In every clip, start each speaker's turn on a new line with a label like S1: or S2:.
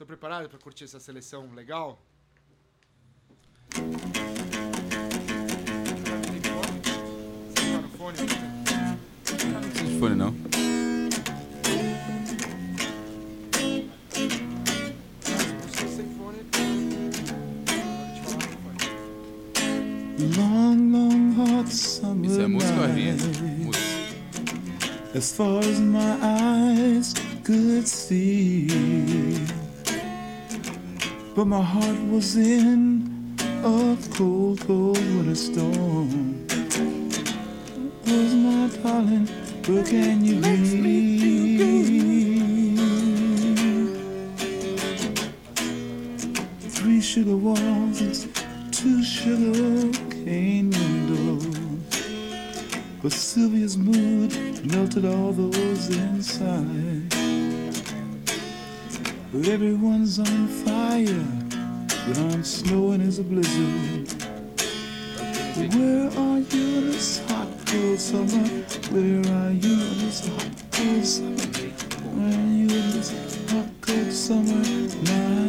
S1: Estão preparados para curtir essa seleção legal? Você tá no fone?
S2: Não precisa de fone, não.
S3: Long, long, hot summer
S2: Isso é música ou é. Música.
S3: As far as my eyes could see. But my heart was in a cold, cold winter storm. Was my darling, where can you be? Three sugar walls and two sugar cane windows. But Sylvia's mood melted all those inside. But everyone's on fire, but I'm snowing as a blizzard. But where are you in this hot, cold summer? Where are you in this hot, cold summer? Where are you in this hot, cold summer night?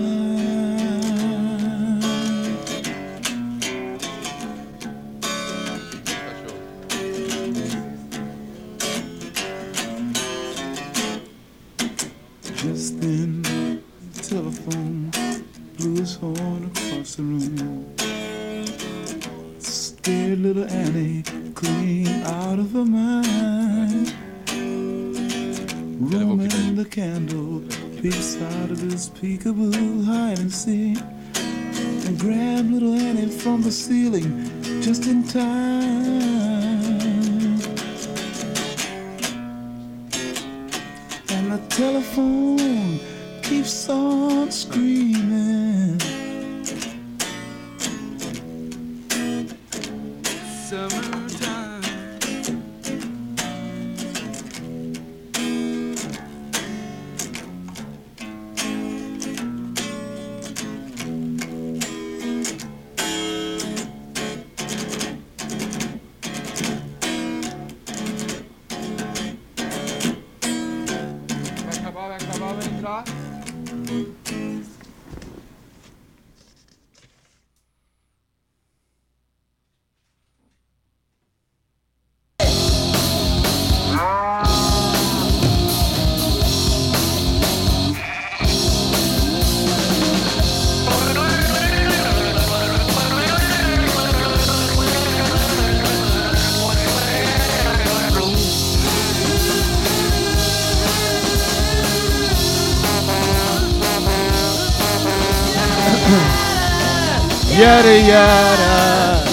S3: Yada yada.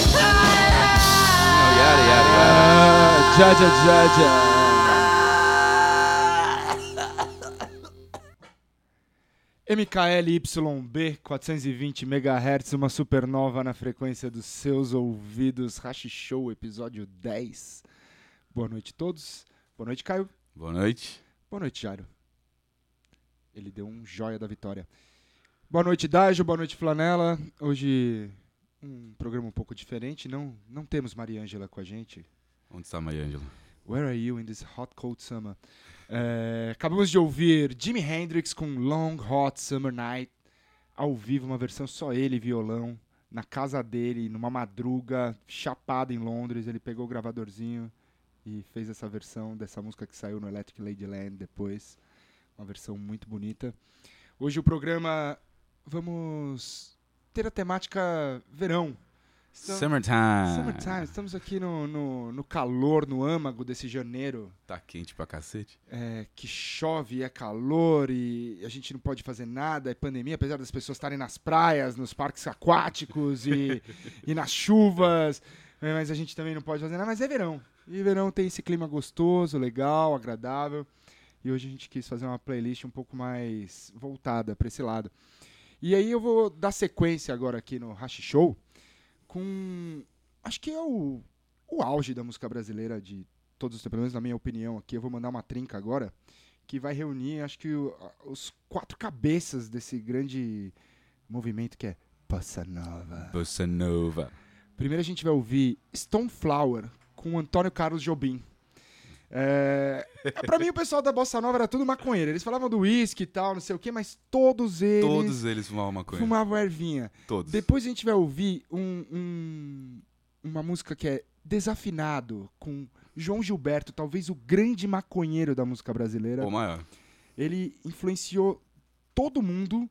S2: Não, yara, yara, yara.
S3: Jaja jaja.
S1: MKLYB 420 MHz, uma supernova na frequência dos seus ouvidos. Rashi Show, episódio 10. Boa noite a todos. Boa noite, Caio.
S2: Boa noite.
S1: Boa noite, Jairo. Ele deu um joia da vitória. Boa noite, Dágio. Boa noite, Flanela. Hoje um programa um pouco diferente. Não, não temos Mariângela com a gente.
S2: Onde está a Maria Ângela?
S1: Where are you in this hot cold summer? É, acabamos de ouvir Jimi Hendrix com Long Hot Summer Night, ao vivo, uma versão só ele, violão, na casa dele, numa madruga, chapado em Londres. Ele pegou o gravadorzinho e fez essa versão dessa música que saiu no Electric Ladyland depois. Uma versão muito bonita. Hoje o programa vamos ter a temática verão. Estamos-
S2: Summertime.
S1: Summertime, estamos aqui no, no, no calor, no âmago desse janeiro
S2: Tá quente pra cacete.
S1: é, que chove é calor e a gente não pode fazer nada, é pandemia, apesar das pessoas estarem nas praias, nos parques aquáticos e, e nas chuvas, é, mas a gente também não pode fazer nada, mas é verão. E verão tem esse clima gostoso, legal, agradável. E hoje a gente quis fazer uma playlist um pouco mais voltada para esse lado. E aí eu vou dar sequência agora aqui no Hashi Show com. Acho que é o, o auge da música brasileira de todos os tempos, pelo menos na minha opinião aqui. Eu vou mandar uma trinca agora que vai reunir, acho que o- os quatro cabeças desse grande movimento que é Bossa Nova.
S2: Bossa Nova.
S1: Primeiro a gente vai ouvir Stone Flower com Antônio Carlos Jobim. É, pra mim, o pessoal da Bossa Nova era tudo maconheiro. Eles falavam do uísque e tal, não sei o quê, mas todos eles
S2: Todos eles fumavam maconha.
S1: fumavam ervinha.
S2: Todos.
S1: Depois a gente vai ouvir um- um- uma música que é Desafinado, com João Gilberto, talvez o grande maconheiro da música brasileira.
S2: O maior.
S1: Ele influenciou todo mundo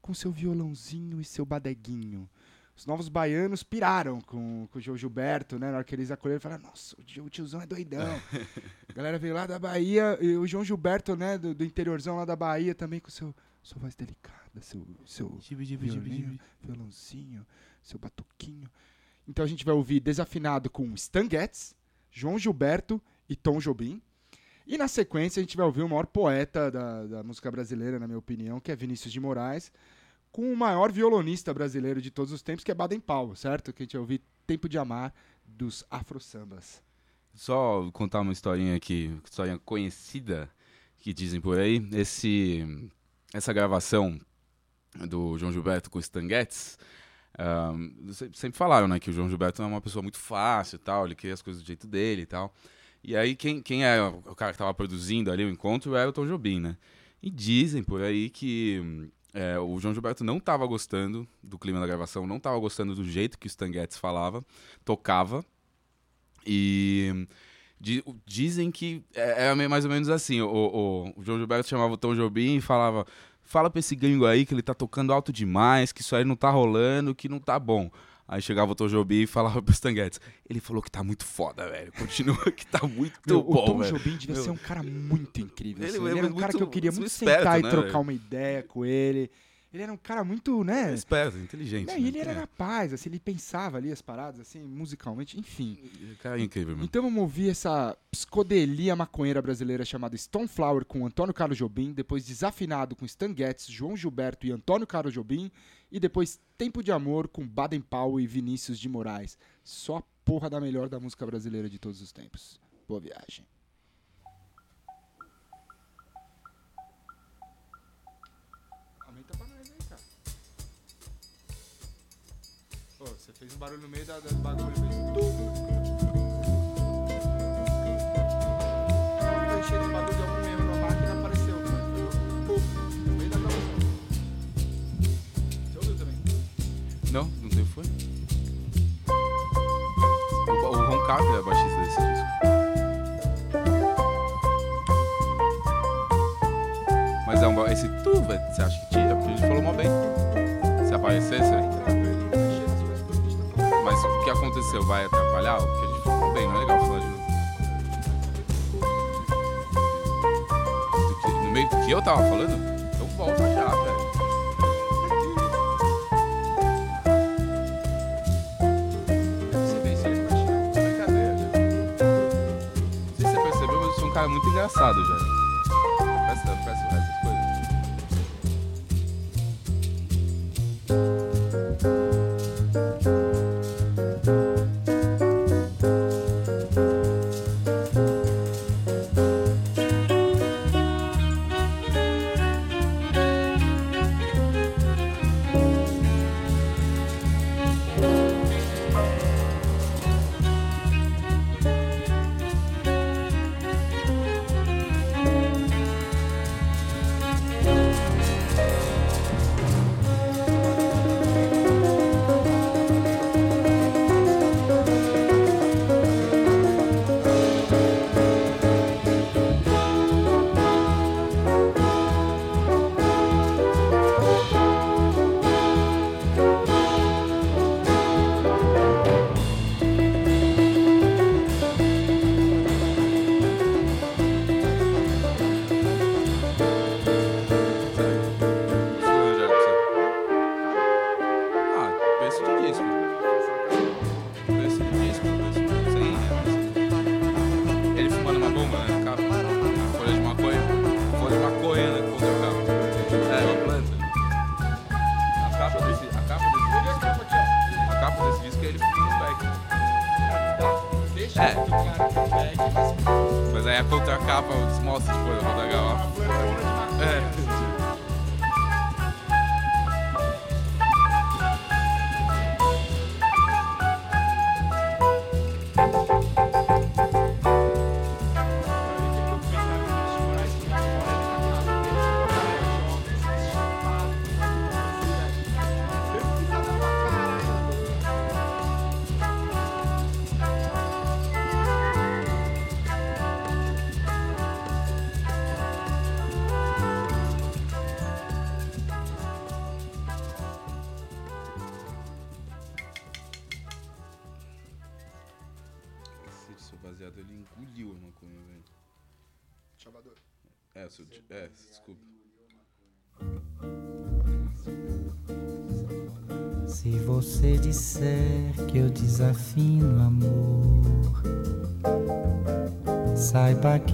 S1: com seu violãozinho e seu badeguinho. Os novos baianos piraram com, com o João Gilberto, né? Na hora que eles acolheram, falaram, nossa, o tio- o tiozão é doidão. a galera veio lá da Bahia, e o João Gilberto, né, do, do interiorzão lá da Bahia, também com seu, sua voz delicada, seu, seu violino, violãozinho, seu batuquinho. Então a gente vai ouvir Desafinado com Stan Getz, João Gilberto e Tom Jobim. E na sequência a gente vai ouvir o maior poeta da, da música brasileira, na minha opinião, que é Vinícius de Moraes, com o maior violonista brasileiro de todos os tempos, que é Baden Powell, certo? Que a gente vai ouvir Tempo de Amar dos Afro Sambas.
S2: Só contar uma historinha aqui, historinha conhecida que dizem por aí. Esse, essa gravação do João Gilberto com o Stan Getz, se- sempre falaram né, que o João Gilberto é uma pessoa muito fácil tal, ele queria as coisas do jeito dele e tal. E aí quem, quem é o cara que estava produzindo ali o encontro era o Tom Jobim, né? E dizem por aí que é, o João Gilberto não estava gostando do clima da gravação, não estava gostando do jeito que o Stan Getz falava, tocava. E di- dizem que é, meio mais ou menos assim. O, o- o João Gilberto chamava o Tom Jobim e falava: Fala pra esse gringo aí que ele tá tocando alto demais, que isso aí não tá rolando, que não tá bom. Aí chegava o Tom Jobim e falava pro Stan Getz, Ele falou que tá muito foda, velho. Continua que tá muito
S1: Meu,
S2: bom,
S1: o Tom
S2: velho.
S1: Jobim devia
S2: Meu.
S1: ser um cara muito incrível.
S2: Ele
S1: assim.
S2: é
S1: Ele, era um cara
S2: muito-
S1: que eu queria
S2: muito
S1: muito
S2: esperto,
S1: sentar e
S2: né,
S1: trocar
S2: velho?
S1: uma ideia com ele. Ele era um cara muito, né?
S2: Esperto, inteligente. Né?
S1: e ele era
S2: É.
S1: na paz, assim, ele pensava ali as paradas, assim, musicalmente, enfim.
S2: Cara, é incrível, mano.
S1: Então vamos ouvir essa psicodelia maconheira brasileira chamada Stoneflower com Antônio Carlos Jobim, depois Desafinado com Stan Getz, João Gilberto e Antônio Carlos Jobim, e depois Tempo de Amor com Baden Powell e Vinícius de Moraes. Só a porra da melhor da música brasileira de todos os tempos. Boa viagem. Fez um barulho no meio da, da fez esse bagulho erro na máquina apareceu. No meio da. Você ouviu também?
S2: Não, não que foi. O, o é baixista desse disco. Mas é um. Esse tu, velho, você acha que tira? Porque a gente falou mal bem. Se aparecesse. Mas o que aconteceu? Vai atrapalhar? Porque a gente falou bem, não é legal falar de novo. No meio do que eu tava falando? Então volta já, velho. Sei se você percebeu, mas eu um cara muito engraçado já.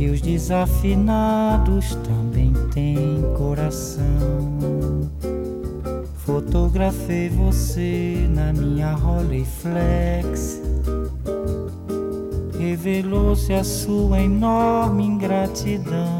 S4: que os desafinados também têm coração. Fotografei você na minha Rolleiflex. Revelou-se a sua enorme ingratidão.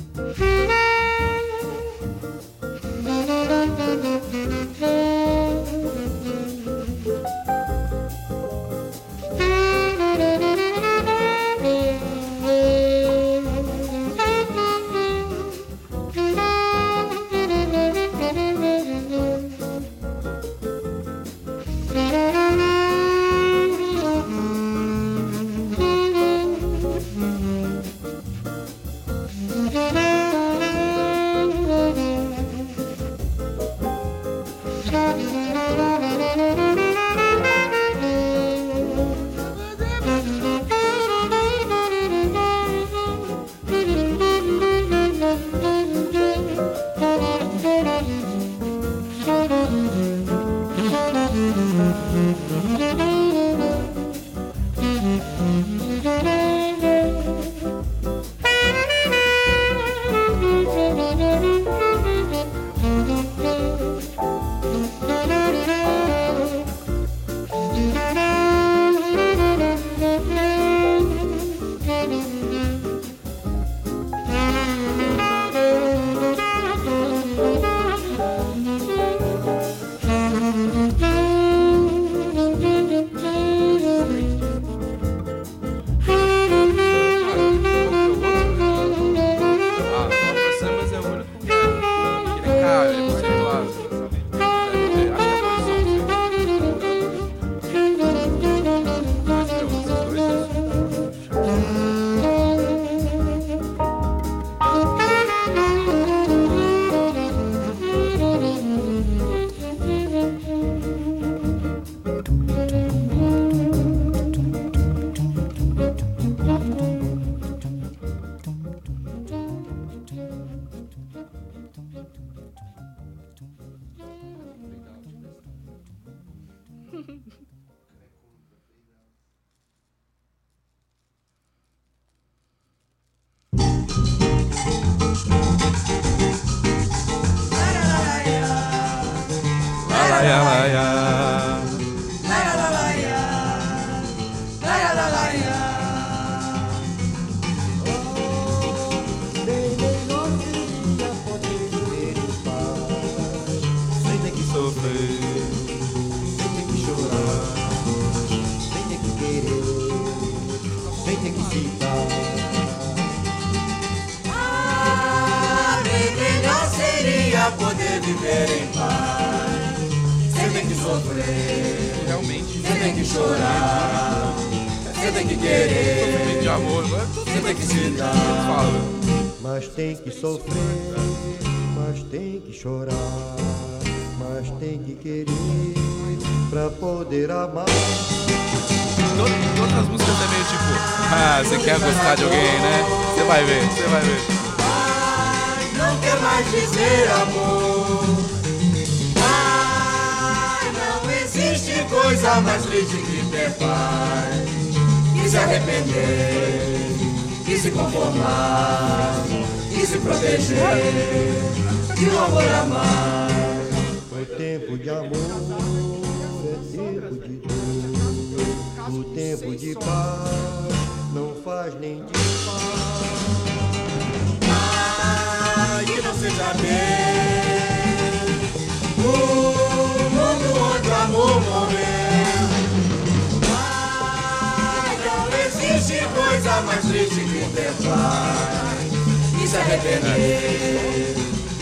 S5: Paz. E se arrepender,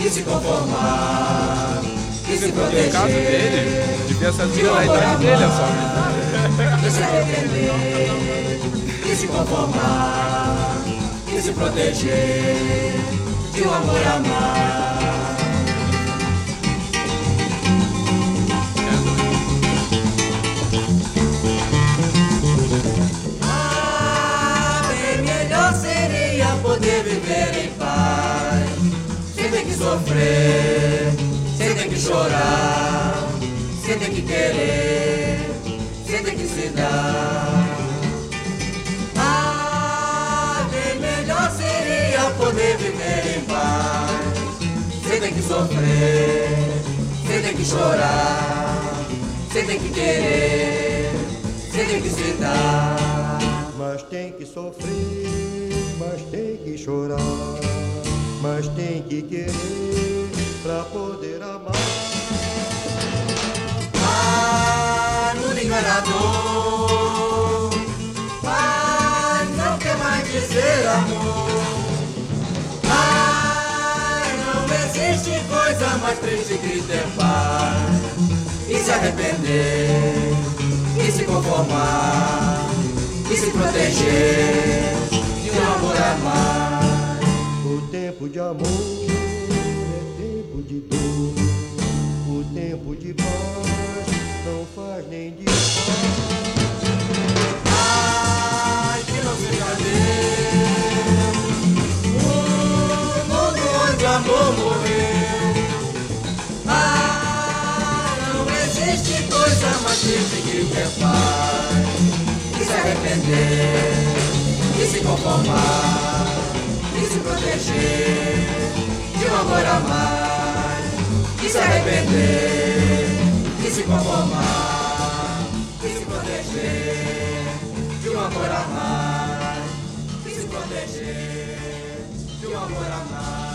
S5: e se conformar, e se
S2: No caso dele,
S5: proteger.
S2: devia ser músicas da idade dele, é só.
S5: E se arrepender, e se conformar, e se proteger de um amor a sofrer, sem ter que chorar, sem ter que querer, sem ter que se dar. Ah, bem melhor seria poder viver em paz, sem ter que sofrer, sem ter que chorar, sem ter que querer, sem ter que se dar.
S6: Mas tem que sofrer, mas tem que chorar, mas tem que querer pra poder amar.
S5: Ah, mundo enganador. Ah, não quer mais dizer amor. Ah, não existe coisa mais triste que ter paz. E se arrepender, e se conformar, e se proteger de um amor a mais.
S6: O tempo de amor é tempo de dor. O tempo de paz não faz nem desfaz.
S5: Ai, que não seja Deus O mundo onde o amor morreu Ah, não existe coisa mais triste que ter paz E se arrepender E se conformar proteger De um amor a mais E se arrepender E se conformar E se proteger de um amor a mais e se proteger de um amor a mais.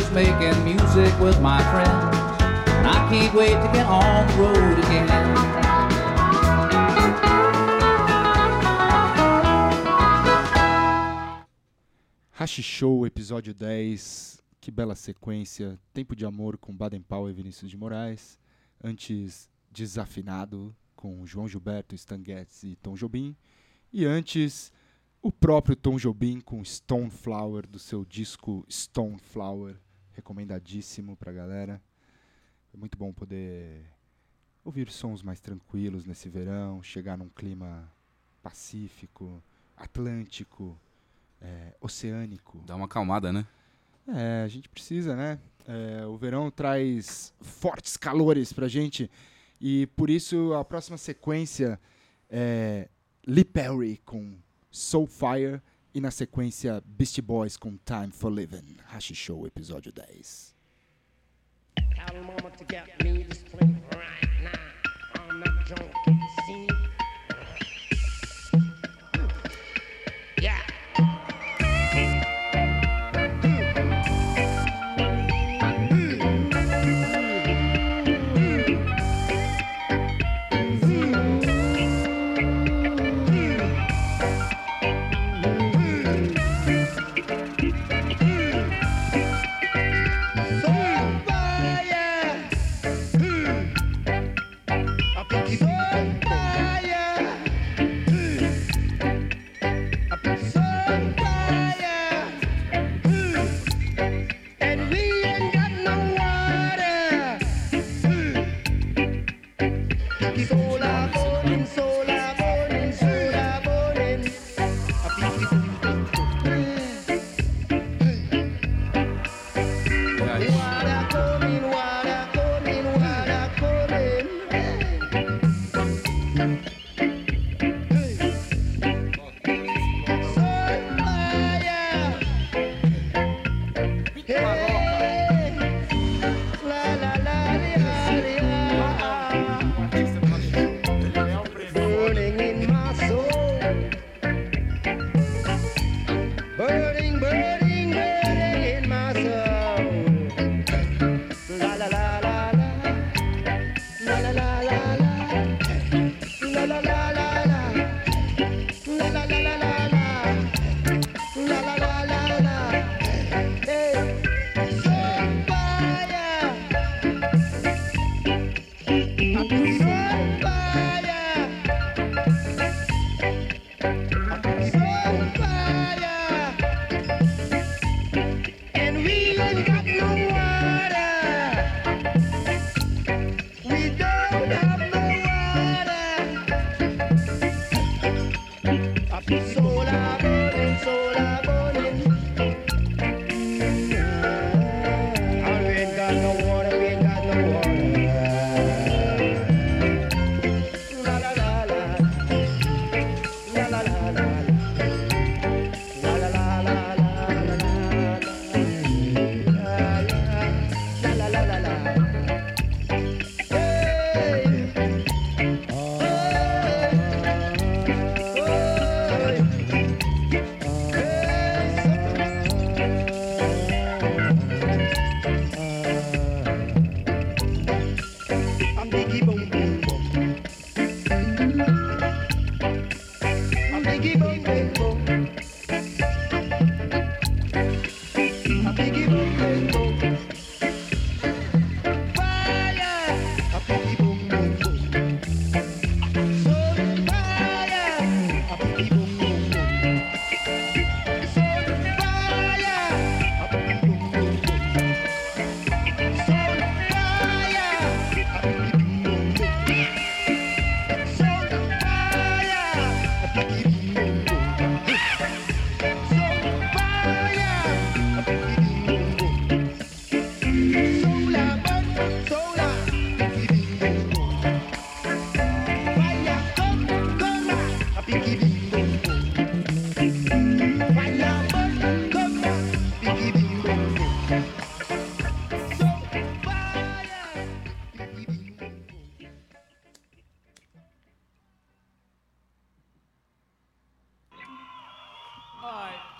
S7: Is making music with my friends, and I can't wait to get on the road again.
S1: Hashi Show, episódio 10. Que bela sequência. Tempo de Amor com Baden Powell e Vinícius de Moraes. Antes, Desafinado com João Gilberto, Stan Getz e Tom Jobim. E antes, o próprio Tom Jobim com Stone Flower, do seu disco Stone Flower recomendadíssimo pra galera. É muito bom poder ouvir sons mais tranquilos nesse verão, chegar num clima pacífico, atlântico, é, oceânico.
S2: Dá uma acalmada, né?
S1: É, a gente precisa, né? É, o verão traz fortes calores pra gente e por isso a próxima sequência é Lee Perry com Soul Fire. E na sequência, Beastie Boys com Time for Living, Hashi Show, episódio 10.
S8: A moment to get me this right now. I'm not
S9: joking.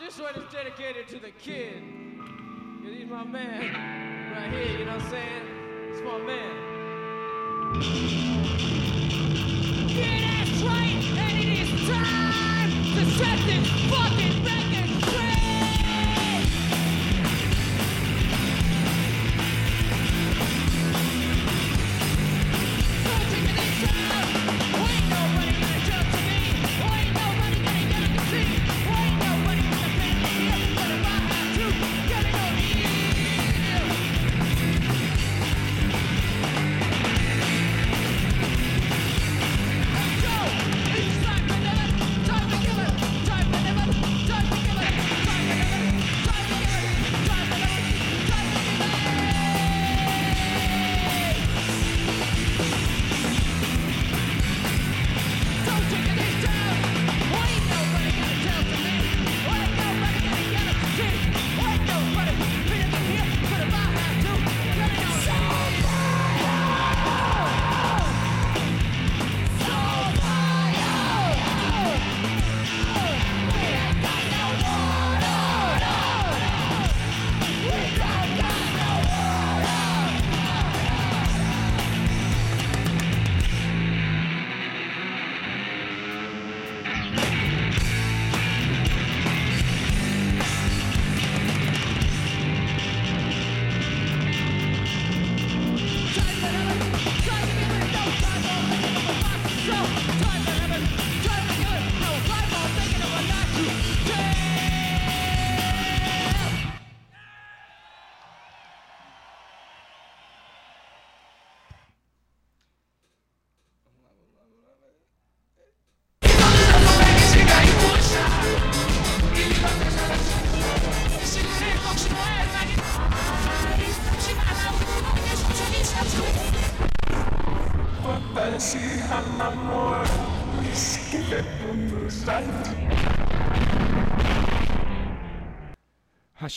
S9: This one is dedicated to the kid. He's my man right here, you know what I'm saying? It's my man. Yeah, that's right, and it is time to set this fucking record.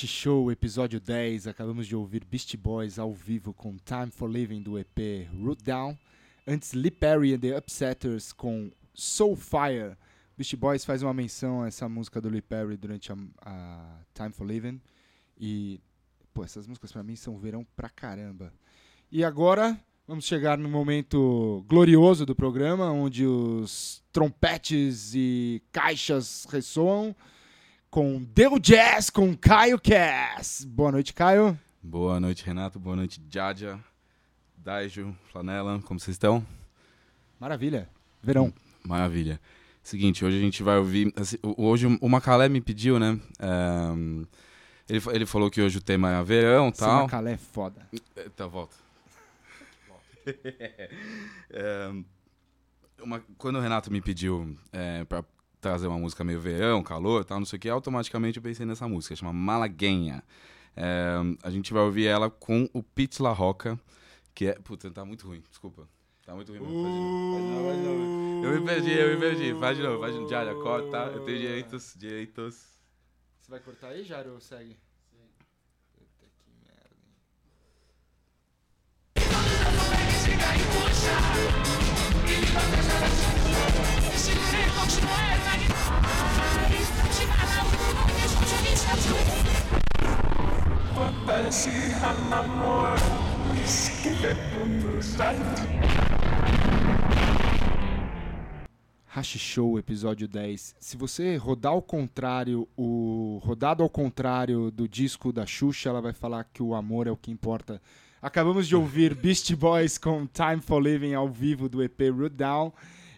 S1: Show, episódio 10. Acabamos de ouvir Beast Boys ao vivo com Time for Living do EP Root Down. Antes, Lee Perry and the Upsetters com Soul Fire. Beast Boys faz uma menção a essa música do Lee Perry durante a, a Time for Living. E, pô, essas músicas pra mim são verão pra caramba. E agora, vamos chegar no momento glorioso do programa, onde os trompetes e caixas ressoam com Deu Jazz com Caio Cass. Boa noite, Caio.
S2: Boa noite, Renato. Boa noite, Jaja, Daijo, Flanela. Como vocês estão?
S1: Maravilha. Verão.
S2: Maravilha. Seguinte, hoje a gente vai ouvir. assim, hoje o Macalé me pediu, né? ehm, ele, ele falou que hoje o tema é verão e tal.
S1: Macalé é foda.
S2: Tá, volta. É, uma- quando o Renato me pediu é, pra trazer uma música meio verão, calor tal, não sei o que, automaticamente eu pensei nessa música, chama Malaguenha. É, a gente vai ouvir ela com o Pete La Roca, que é. Puta, tá muito ruim, desculpa. Tá muito ruim mesmo. Faz de novo, faz de novo, faz de novo. Eu me perdi, eu me perdi. Faz de novo, faz de novo. Já, já, corta. Eu tenho direitos, direitos.
S1: Você vai cortar aí, Jairo, ou segue? Puta que merda. hein? Hashi Show, episódio 10. Se você rodar ao contrário, o rodado ao contrário do disco da Xuxa, ela vai falar que o amor é o que importa. Acabamos de ouvir Beast Boys com Time for Living ao vivo do EP Root Down.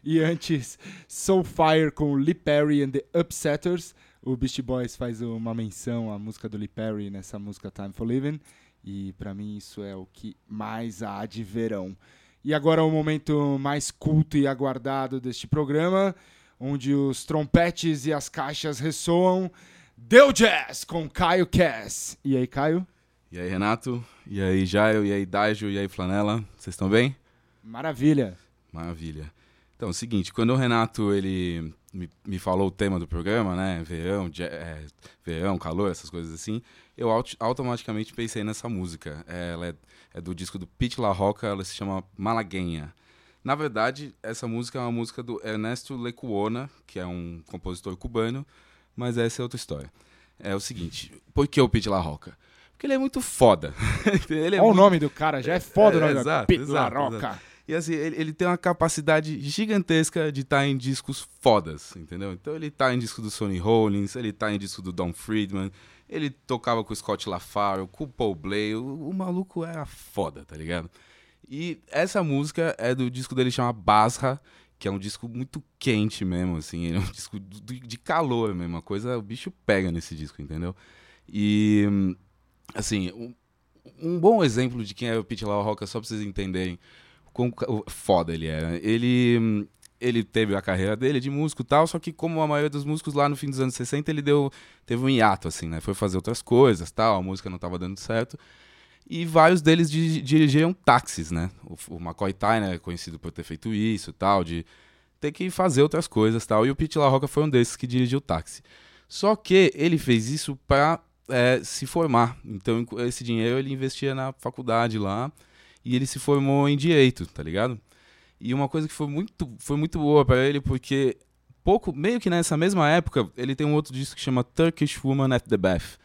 S1: E antes, Soulfire com Lee Perry and the Upsetters. O Beast Boys faz uma menção à música do Lee Perry nessa música Time for Living. E pra mim isso é o que mais há de verão. E agora o momento mais culto e aguardado deste programa, onde os trompetes e as caixas ressoam. Deu Jazz com Caio Cass. E aí, Caio?
S2: E aí, Renato? E aí, Jairo? E aí, Daijo? E aí, Flanela? Vocês estão bem?
S1: Maravilha.
S2: Maravilha. Então, é o seguinte, quando o Renato ele me, me falou o tema do programa, né, verão, é, verão, calor, essas coisas assim, eu aut- automaticamente pensei nessa música. É, ela é, é do disco do Pete La Roca, ela se chama Malaguenha. Na verdade, essa música é uma música do Ernesto Lecuona, que é um compositor cubano, mas essa é outra história. É o seguinte, por que o Pete La Roca? Porque ele é muito foda. ele é
S1: Olha o
S2: muito
S1: nome do cara, já é foda
S2: É,
S1: o nome do
S2: exato,
S1: Pete
S2: exato,
S1: LaRocca.
S2: exato. E assim, ele, ele tem uma capacidade gigantesca de estar em discos fodas, entendeu? Então ele tá em disco do Sonny Rollins, ele tá em disco do Don Friedman, ele tocava com o Scott LaFaro, com o Paul Blay, o, o maluco era foda, tá ligado? E essa música é do disco dele chama Basra, que é um disco muito quente mesmo, assim, é um disco de calor mesmo, uma coisa, o bicho pega nesse disco, entendeu? E, assim, um, um bom exemplo de quem é o Pete La Roca, só pra vocês entenderem foda ele era. Ele, hum, ele teve a carreira dele de músico e tal, só que como a maioria dos músicos lá no fim dos anos 60, ele deu, teve um hiato, assim, né? Foi fazer outras coisas tal, a música não tava dando certo. E vários deles di- táxis, né? O, o McCoy Tyner é conhecido por ter feito isso tal, de ter que fazer outras coisas tal. E o Pete La Roca foi um desses que dirigiu táxi. Só que ele fez isso para se formar. Então, esse dinheiro ele investia na faculdade lá e ele se formou em direito, tá ligado? E uma coisa que foi muito, foi muito boa para ele, porque pouco, meio que nessa mesma época, ele tem um outro disco que chama Turkish Woman at the Bath.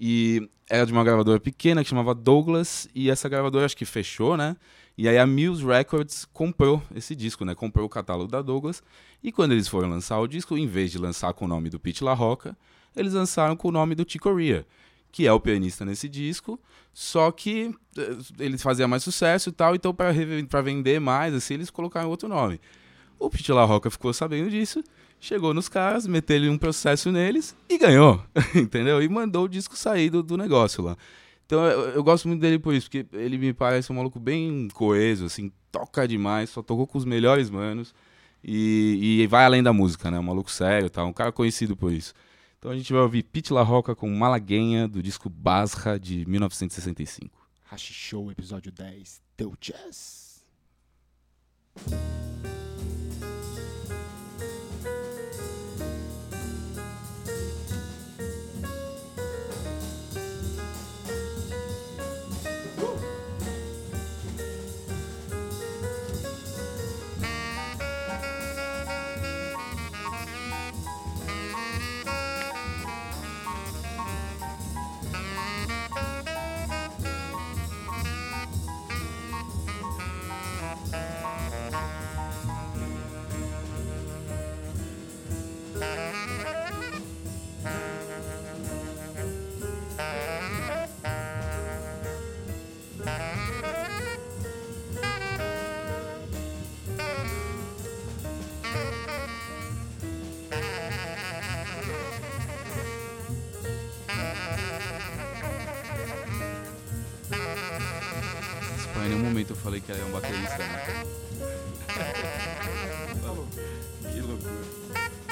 S2: E era de uma gravadora pequena que chamava Douglas, e essa gravadora acho que fechou, né? E aí a Muse Records comprou esse disco, né? Comprou o catálogo da Douglas. E quando eles foram lançar o disco, em vez de lançar com o nome do Pete La Roca, eles lançaram com o nome do Chico Rea, que é o pianista nesse disco, só que eh, ele fazia mais sucesso e tal, então para vender mais, assim, eles colocaram outro nome. O Pete La Roca ficou sabendo disso, chegou nos caras, meteu um processo neles e ganhou, entendeu? E mandou o disco sair do, do negócio lá. Então eu, eu gosto muito dele por isso, porque ele me parece um maluco bem coeso, assim, toca demais, só tocou com os melhores manos e, e vai além da música, né? Um maluco sério, tá? um cara conhecido por isso. Então a gente vai ouvir Pete La Roca com Malaguenha, do disco Basra, de 1965.
S1: Hashi Show, episódio 10. Deu Jazz.
S5: Então em nenhum momento eu
S2: falei que era um baterista. Né? que loucura.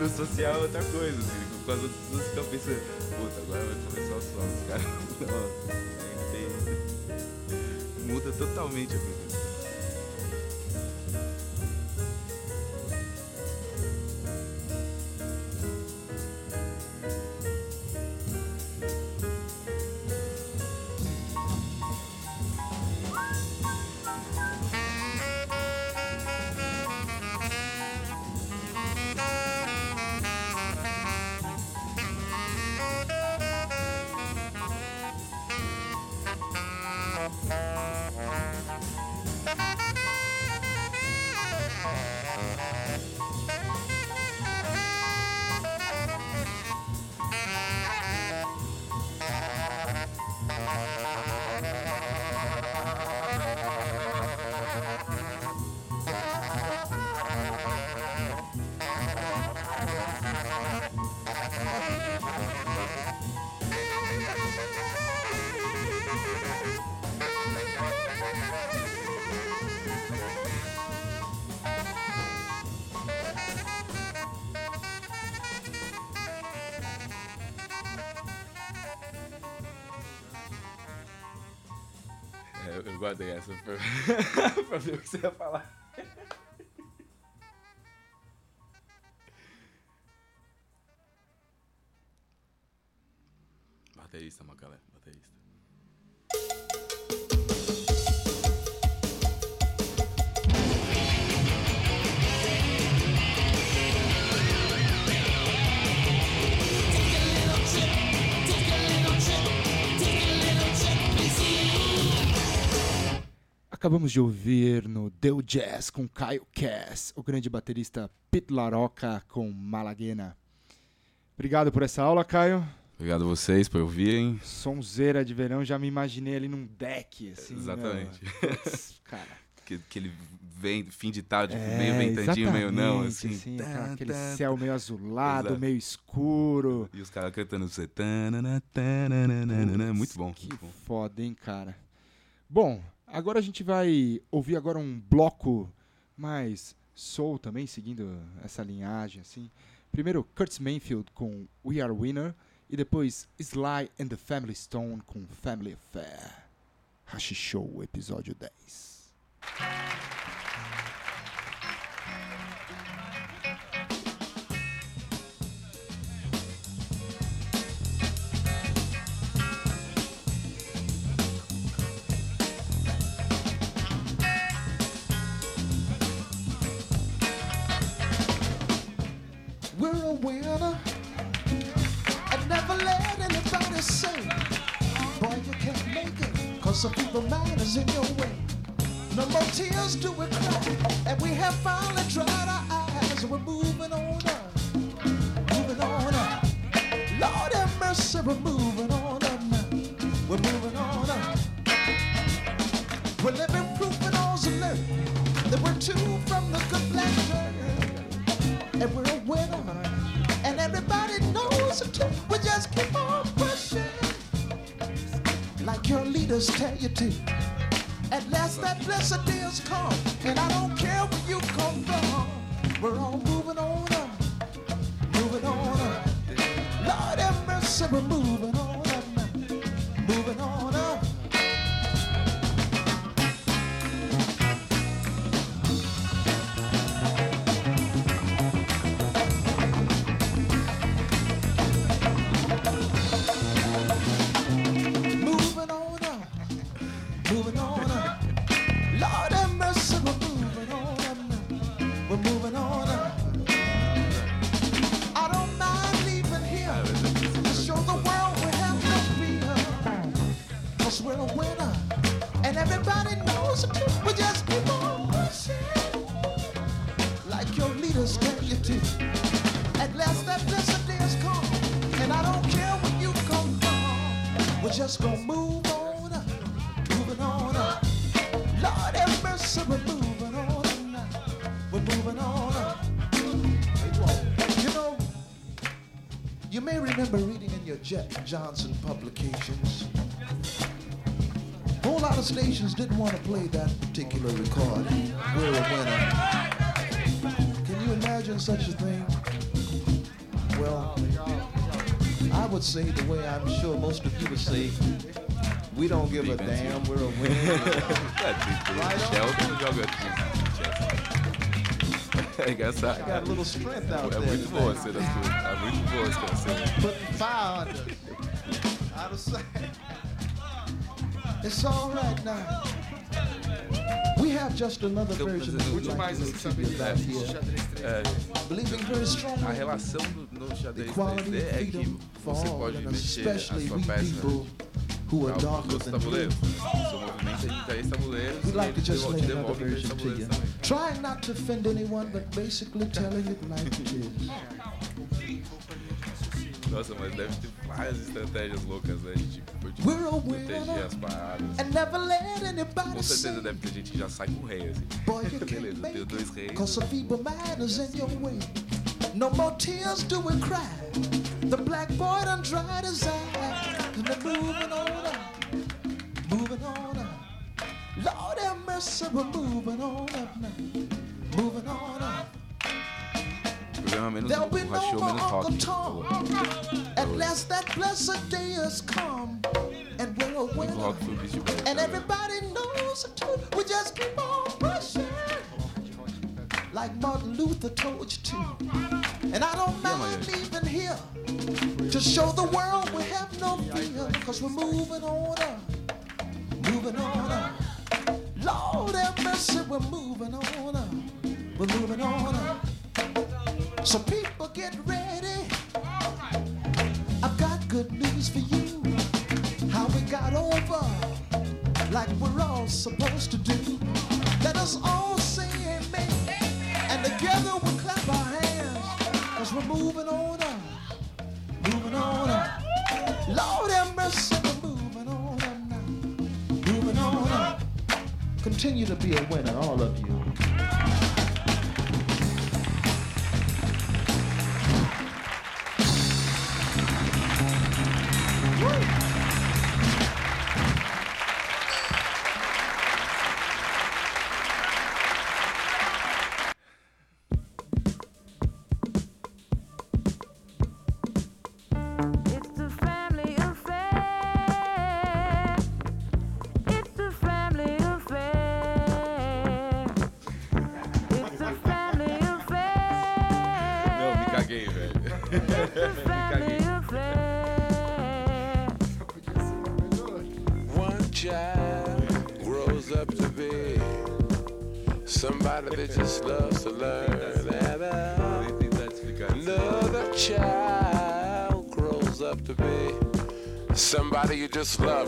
S2: No, social é outra coisa, assim. Com as outras músicas eu penso, puta, agora vai começar o som. Os caras. Aí tem- muda totalmente a música. Guardei essa pra, pra ver o que você ia falar.
S1: Acabamos de ouvir no Deu Jazz com Caio Cass, o grande baterista Pete Laroca com Malaguena. Obrigado por essa aula, Caio.
S2: Obrigado a vocês por ouvirem.
S1: Sonzeira de verão, já me imaginei ali num deck, assim.
S2: Exatamente.
S1: meu. Putz, cara.
S2: Que, aquele vem, fim de tarde,
S1: É,
S2: meio ventadinho, meio não,
S1: exatamente,
S2: assim.
S1: aquela-
S2: Tan,
S1: aquele
S2: tan,
S1: céu meio azulado,
S2: Exato.
S1: meio escuro.
S2: E os caras cantando você. tanana, Muito bom.
S1: Que
S2: muito bom.
S1: foda, hein, cara. Bom, agora a gente vai ouvir agora um bloco mais soul também, seguindo essa linhagem, assim. Primeiro, Curtis Mayfield com We Are Winner e depois Sly and the Family Stone com Family Affair. Hashi Show, episódio 10.
S10: Some people mind is in your way. No more tears do we cry. And we have finally dried our eyes. We're moving on up. Moving on up. Lord have mercy, we're moving on up now. We're moving on up. We're living proof in all the learn that we're two from the good black dirt and we're a winner. And everybody knows it too. We just keep on leaders tell you to. At last that blessed day has come, and I don't care where you come from. We're all moving we're a winner, and everybody knows. We just keep on pushing, like your leaders tell you to. At last that blessed day has come, and I don't care where you come from. We're just gonna move on moving on. Lord have mercy, we're moving on. We're moving on. You know, you may remember reading in your Jet Johnson publications. Whole lot of stations didn't want to play that particular record. We're a winner. Can you imagine such a thing? Well, I would say the way I'm sure most of you would say, we don't give a damn, we're a winner.
S2: É, tipo, Sheldon joga chess. É engraçado.
S10: I got a little strength out there.
S2: a cena sua. É muito boa a cena.
S10: Putting fire under. Out of sight. It's all right now. We have just another
S2: Então,
S10: version
S2: fazendo
S10: we'd like to
S1: assim,
S10: repeat about here.
S2: É,
S10: Believing very
S2: a
S10: strongly
S2: relação do, no xadrez
S10: equality
S2: 3D
S10: and
S2: é que
S10: freedom for
S2: você
S10: all,
S2: pode
S10: and
S2: mexer a
S10: especially
S2: sua
S10: we
S2: peça
S10: people who are
S2: ao
S10: darker
S2: dos
S10: than blue.
S2: tabuleiros. O seu movimento é de três tabuleiros
S10: We'd
S2: e
S10: like to
S2: eles
S10: just
S2: devol-
S10: lay
S2: te
S10: another
S2: devolvem três
S10: version to you.
S2: tabuleiros também.
S10: Trying not to offend anyone, but basically telling it like it is.
S2: Nossa, mas deve ter várias estratégias loucas, né? De tipo, de
S10: We're a
S2: proteger as paradas.
S10: and never let anybody
S2: Com certeza deve ter gente que já sai com rei, assim.
S10: boy, you can't
S2: Beleza, eu tenho dois reis.
S10: cause a feeble man is in your way. No more tears do we cry. The black boy done dried his eyes. And they're moving on up, moving on up. Lord have mercy, we're moving on up now. Moving on up. There'll be no more Uncle. Tom. At last that blessed day has come. And we're a winner.
S2: rock foi o Beast Boys.
S10: And everybody knows it too. We just keep on pushing. Like Martin Luther told you to. And I don't mind leaving here to show the world we have no fear. Cause we're moving on up. Moving on up. Lord have mercy, we're moving on up. We're moving on up. So people get ready. I've got good news for you. How we got over like we're all supposed to do. Let us all say amen. And together we'll clap our hands. Cause we're moving on up. Moving on up. Lord have mercy, we're moving on up now. Moving on up. Continue to be a winner, all of you.
S11: Just uh, love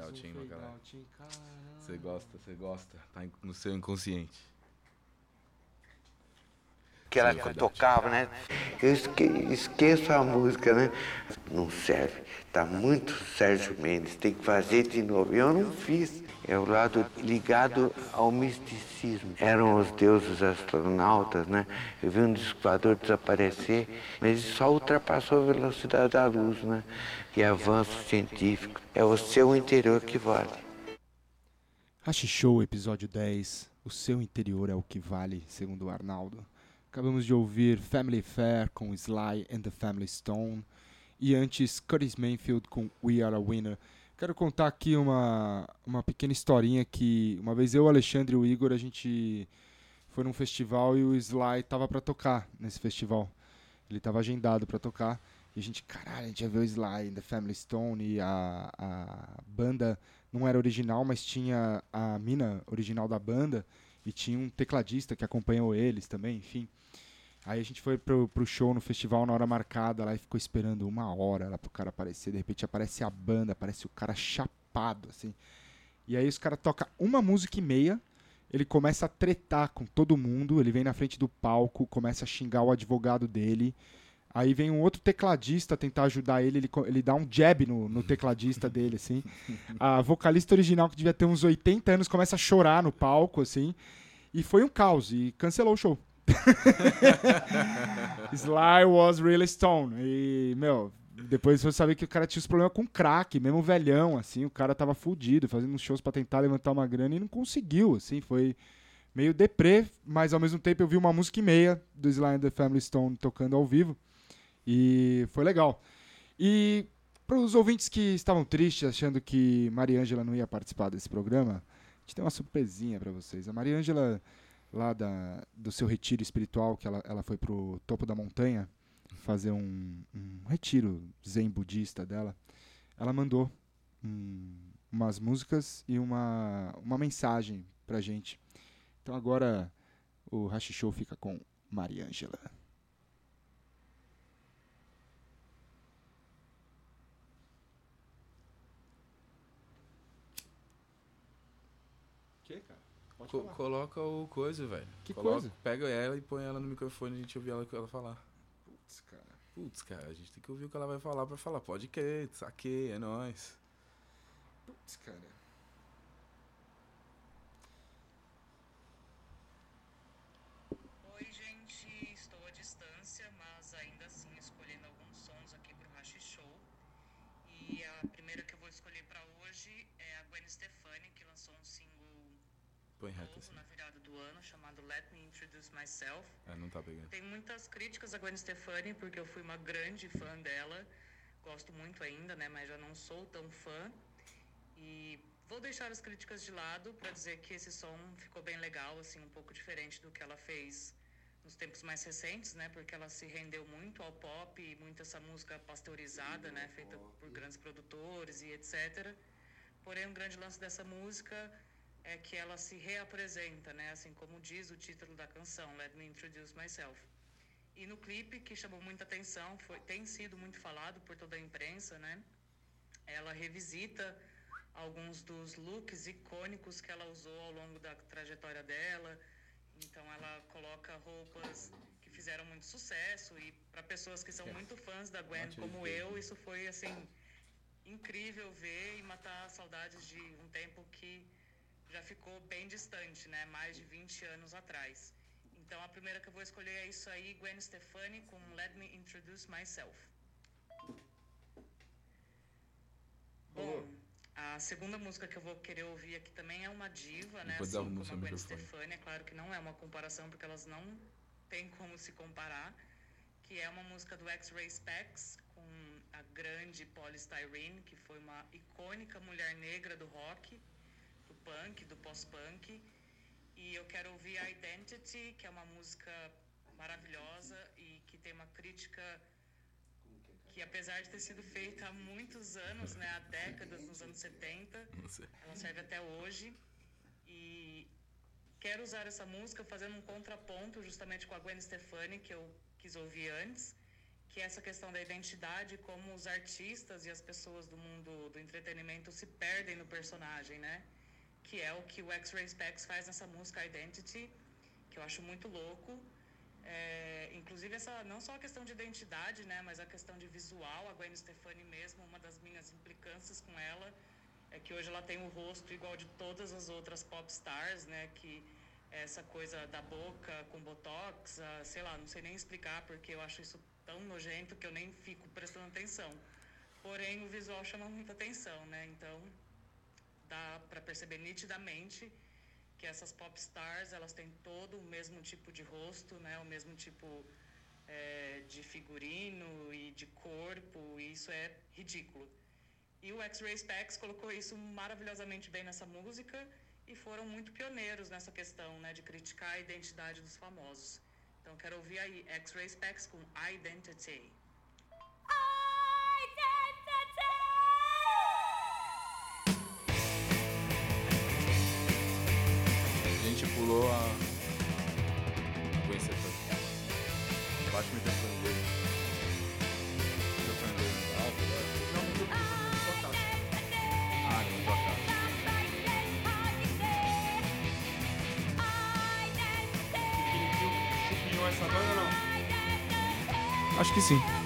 S2: fade out,
S1: um
S2: hein. Você gosta, você gosta. Tá no seu inconsciente.
S12: Que ela tocava, né? Eu esque- esqueço a música, né? Não serve. Tá muito Sérgio Mendes, tem que fazer de novo. Eu não fiz. É o lado ligado ao misticismo. Eram os deuses astronautas, né? Eu vi um disco voador desaparecer, mas isso só ultrapassou a velocidade da luz, né? E avanço científico. É o seu interior que vale.
S1: Hashi Show, episódio 10. O seu interior é o que vale, segundo o Arnaldo. Acabamos de ouvir Family Fair com Sly and the Family Stone. E antes, Curtis Mayfield com We Are a Winner. Quero contar aqui uma, uma pequena historinha que uma vez eu, Alexandre e o Igor, a gente foi num festival e o Sly tava pra tocar nesse festival. Ele tava agendado pra tocar. E a gente, caralho, a gente ia ver o Sly and the Family Stone e a, a banda não era original, mas tinha a mina original da banda e tinha um tecladista que acompanhou eles também, enfim. Aí a gente foi pro, pro show no festival na hora marcada lá e ficou esperando uma hora lá pro cara aparecer. De repente aparece a banda, aparece o cara chapado, assim. E aí os caras tocam uma música e meia, ele começa a tretar com todo mundo, ele vem na frente do palco, começa a xingar o advogado dele. Aí vem um outro tecladista tentar ajudar ele, ele, ele dá um jab no, no tecladista dele, assim. A vocalista original, que devia ter uns 80 anos, começa a chorar no palco, assim. E foi um caos, e cancelou o show. Sly was really stone. E, meu, depois você saber que o cara tinha os problemas com crack, mesmo velhão, assim. O cara tava fudido, fazendo uns shows pra tentar levantar uma grana e não conseguiu, assim. Foi meio deprê, mas ao mesmo tempo eu vi uma música e meia do Sly and the Family Stone tocando ao vivo. E foi legal. E para os ouvintes que estavam tristes, achando que Maria Ângela não ia participar desse programa, a gente tem uma surpresinha para vocês. A Maria Ângela, lá da, do seu retiro espiritual, que ela, ela foi pro topo da montanha fazer um, um retiro zen budista dela, ela mandou um- umas músicas e uma, uma mensagem pra gente. Então agora o Hashi Show fica com Maria Ângela. Que,
S2: Co- coloca o coisa, velho.
S1: Que
S2: Coloca-
S1: coisa?
S2: Pega ela e põe ela no microfone e a gente ouvir ela, ela falar.
S1: Putz, cara.
S2: Putz, cara, a gente tem que ouvir o que ela vai falar pra falar. Pode crer, saquei, é nóis.
S1: Putz, cara.
S13: Oi, gente, estou à distância, mas ainda assim escolhendo alguns sons aqui pro Hashi Show. E a primeira que eu vou escolher para hoje é a Gwen Stefani, que lançou um single
S2: Põe reto
S13: novo
S2: assim.
S13: na virada do ano chamado Let Me Introduce Myself.
S2: É, não tá pegando.
S13: Tem muitas críticas a Gwen Stefani, porque eu fui uma grande fã dela. Gosto muito ainda, né? Mas já não sou tão fã. E vou deixar as críticas de lado para dizer que esse som ficou bem legal, assim, um pouco diferente do que ela fez nos tempos mais recentes, né? Porque ela se rendeu muito ao pop e muito essa música pasteurizada, né? Feita por grandes produtores e etc. Porém, um grande lance dessa música é que ela se reapresenta, né? Assim como diz o título da canção, Let Me Introduce Myself. E no clipe, que chamou muita atenção, foi, tem sido muito falado por toda a imprensa, né? Ela revisita alguns dos looks icônicos que ela usou ao longo da trajetória dela. Então ela coloca roupas que fizeram muito sucesso e para pessoas que são muito fãs da Gwen como eu, isso foi assim incrível ver e matar saudades de um tempo que já ficou bem distante, né? Mais de 20 anos atrás. Então a primeira que eu vou escolher é isso aí, Gwen Stefani com Let Me Introduce Myself. Bom, a segunda música que eu vou querer ouvir aqui também é uma diva, né? Assim como a Gwen. Stefani, é claro que não é uma comparação porque elas não têm como se comparar, que é uma música do X-Ray Specs com a grande Polly Styrene, que foi uma icônica mulher negra do rock, punk, do pós-punk. E eu quero ouvir a Identity, que é uma música maravilhosa e que tem uma crítica que apesar de ter sido feita há muitos anos, né, há décadas, nos anos 70,
S2: Não sei.
S13: ela serve até hoje. E quero usar essa música fazendo um contraponto justamente com a Gwen Stefani, que eu quis ouvir antes. que é essa questão da identidade, como os artistas e as pessoas do mundo do entretenimento se perdem no personagem, né? Que é o que o X-Ray Specs faz nessa música Identity, que eu acho muito louco. É, inclusive essa não só a questão de identidade, né, mas a questão de visual, a Gwen Stefani mesmo, uma das minhas implicâncias com ela é que hoje ela tem um rosto igual de todas as outras pop stars, né, que essa coisa da boca com botox, sei lá, não sei nem explicar porque eu acho isso tão nojento que eu nem fico prestando atenção. Porém, o visual chama muita atenção, né? Então, dá para perceber nitidamente que essas pop stars elas têm todo o mesmo tipo de rosto, né? O mesmo tipo eh, de figurino e de corpo, e isso é ridículo. E o X-Ray Specs colocou isso maravilhosamente bem nessa música e foram muito pioneiros nessa questão, né, de criticar a identidade dos famosos. Então quero ouvir aí X-Ray Specs com Identity.
S2: Pulou a. Gwen Stefani. Baixa o microfone dele. O microfone dele não alto agora? Não, não tô Ah, não, tô
S1: Chupinhou essa banda não?
S2: Acho que sim.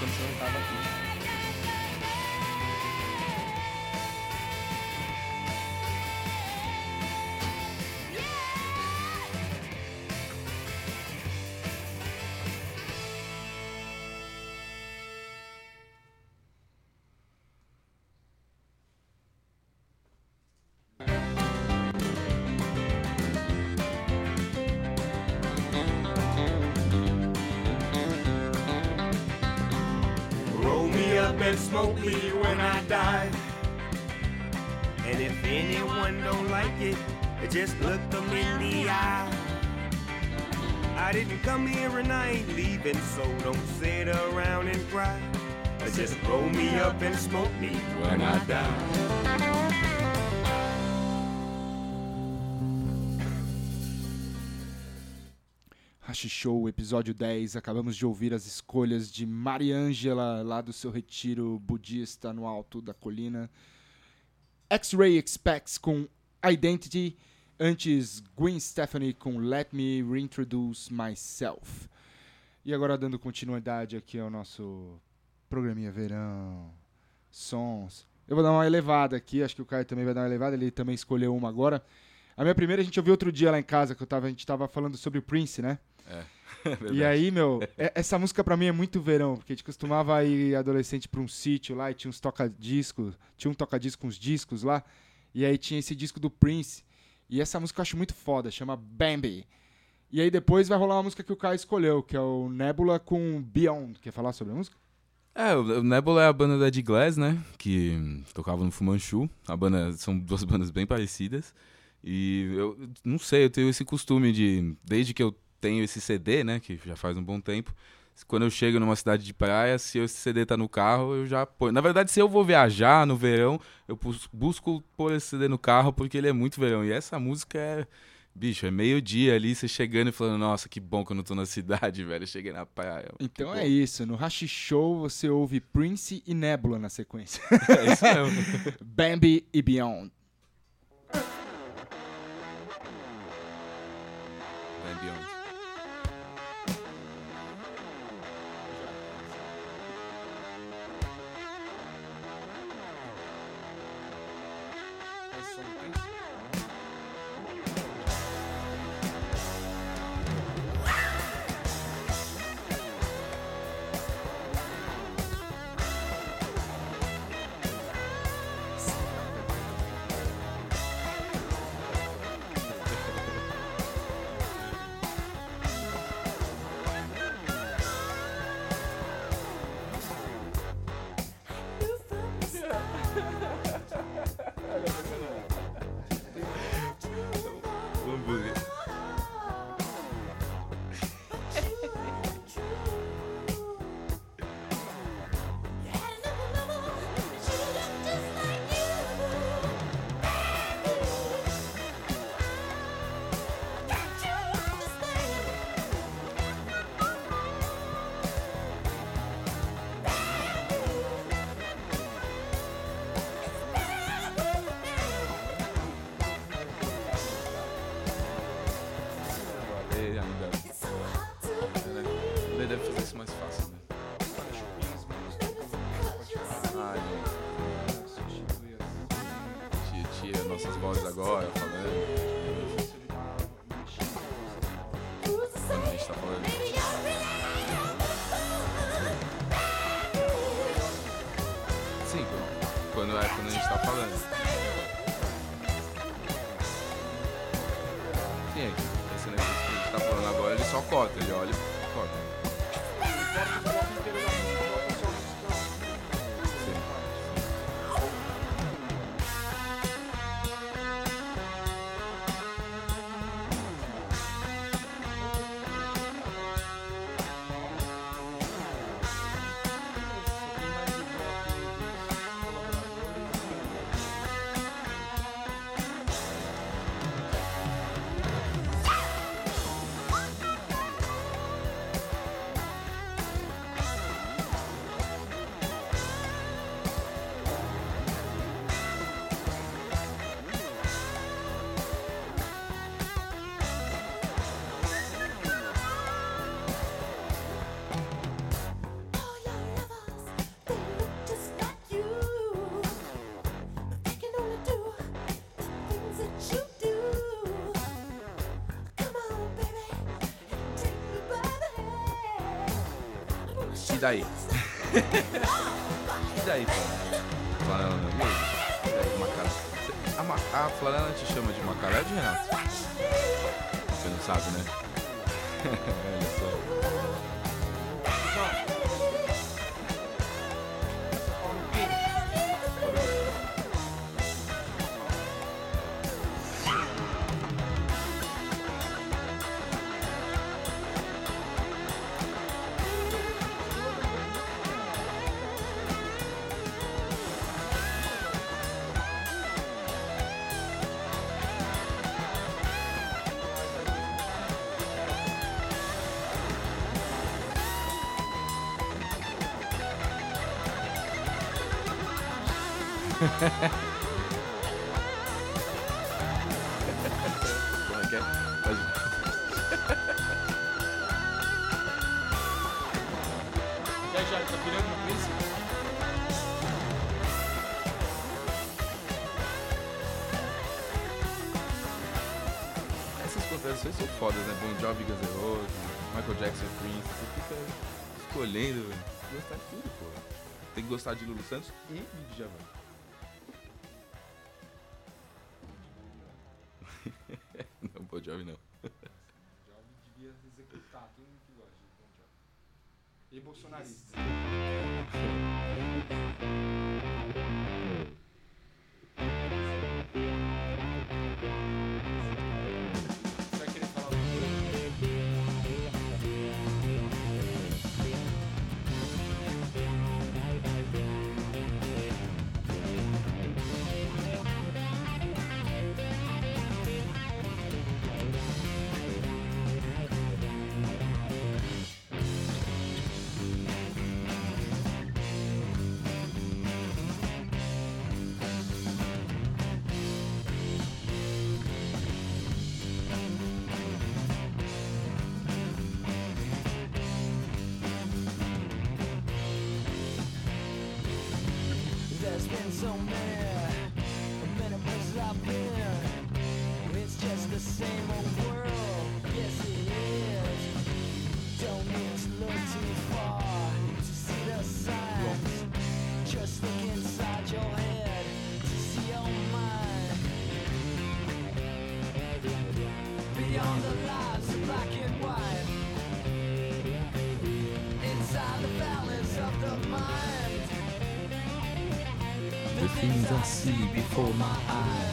S2: Duas
S1: Show, episódio 10. Acabamos de ouvir as escolhas de Mariângela, lá do seu retiro budista no alto da colina. X-Ray Expects com Identity. Antes, Gwen Stefani com Let Me Reintroduce Myself. E agora, dando continuidade aqui ao nosso programinha verão, sons. Eu vou dar uma elevada aqui, acho que o Caio também vai dar uma elevada, ele também escolheu uma agora. A minha primeira a gente ouviu outro dia lá em casa, que eu tava, a gente tava falando sobre o Prince, né?
S2: É.
S1: E aí, meu, é- essa música pra mim é muito verão, porque a gente costumava ir adolescente pra um sítio lá e tinha uns toca-discos, tinha um toca-disco com uns discos lá, e aí tinha esse disco do Prince, e essa música eu acho muito foda, chama Bambi. E aí depois vai rolar uma música que o Caio escolheu, que é o Nebula com Beyond. Quer falar sobre a música?
S2: É, o Nebula é a banda da Ed Glass, né? Que tocava no Fumanchu. A banda, são duas bandas bem parecidas. E eu não sei, eu tenho esse costume de, desde que eu tenho esse CD, né, que já faz um bom tempo, quando eu chego numa cidade de praia, se esse CD tá no carro, eu já ponho. Na verdade, se eu vou viajar no verão, eu bus- busco pôr esse CD no carro porque ele é muito verão. E essa música é. Bicho, é meio-dia ali, você chegando e falando, nossa, que bom que eu não tô na cidade, velho. Eu cheguei na praia.
S1: Então é isso, no Hashi Show você ouve Prince e Nebula na sequência.
S2: É isso mesmo.
S1: Bambi e Beyond.
S2: Vai Beyond. Daí? e daí, pô? Flanela não é E daí, Macaré? Cê- A, a Flanela te chama de Macaré ou de Renato? Você não sabe, né? Olha só. Como
S1: Prince?
S2: Essas contradições são fodas, né? Bon Jovi, Guns N' Roses, Michael Jackson, Prince. Você fica escolhendo, velho. Gostar de tudo, pô. Tem que gostar de Lulu Santos e de Djavan.
S14: Been so many, many places I've been. It's just the same
S2: I see before my eyes.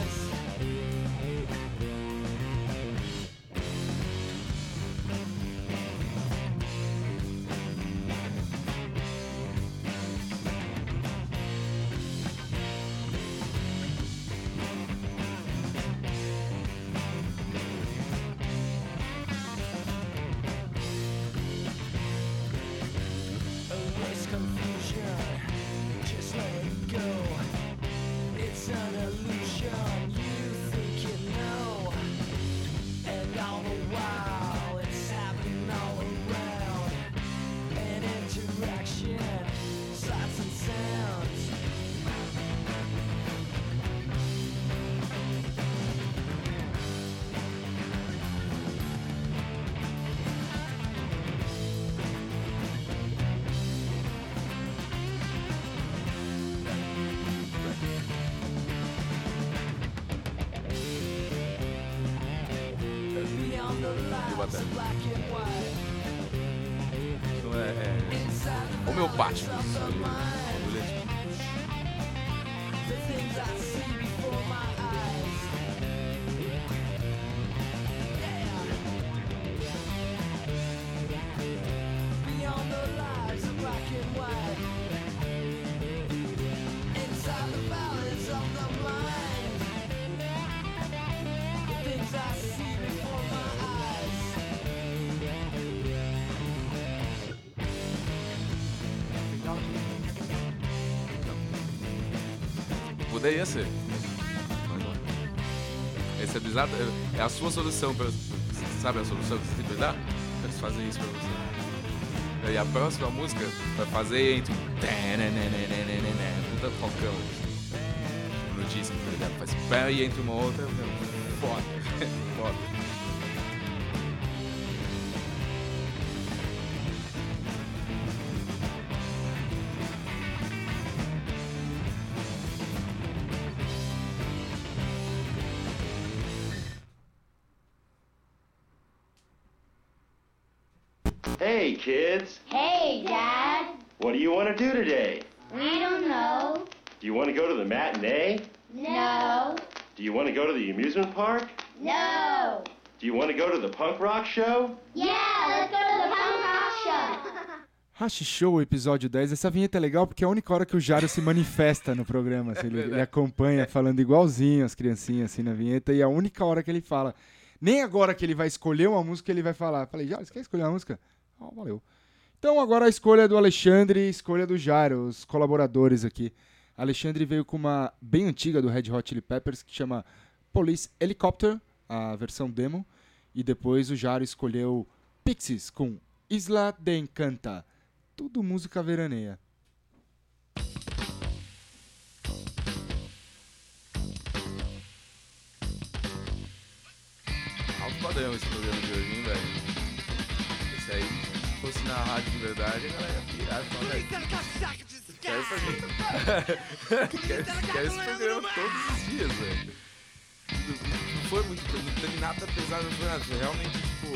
S2: Não. Esse é bizarro. É a sua solução. Pra, sabe a solução que você tem que dar? Eles fazem isso pra você. E a próxima música vai fazer entre. Puta rockão. No disco, tá ligado? Faz pé e entre uma outra.
S15: Kids.
S16: Hey, Dad.
S15: What do you want to do today?
S16: We don't know.
S15: Do you want to go to the matinee?
S16: No.
S15: Do you want to go to the amusement park?
S16: No.
S15: Do you want to go to the punk rock show?
S16: Yeah, let's go to the punk rock show.
S1: Hash Show, episódio 10. Essa vinheta é legal porque é a única hora que o Jário se manifesta no programa. assim, ele, ele acompanha falando igualzinho as criancinhas assim na vinheta e é a única hora que ele fala. Nem agora que ele vai escolher uma música ele vai falar. Falei, Jário, você quer escolher uma música? Ó, valeu. Então agora a escolha do Alexandre e escolha do Jário, os colaboradores aqui. Alexandre veio com uma bem antiga do Red Hot Chili Peppers que chama Police Helicopter, a versão demo. E depois o Jário escolheu Pixies com Isla de Encanta. Tudo música veraneia.
S2: Alto padrão esse programa de hoje, hein, velho? Esse aí, fosse na rádio de verdade, a galera ia pirar e falar. Quero mim. quero, quero esse programa todos os dias, velho. Não, foi muito, não teve nada pesado, não foi nada. Foi realmente, tipo,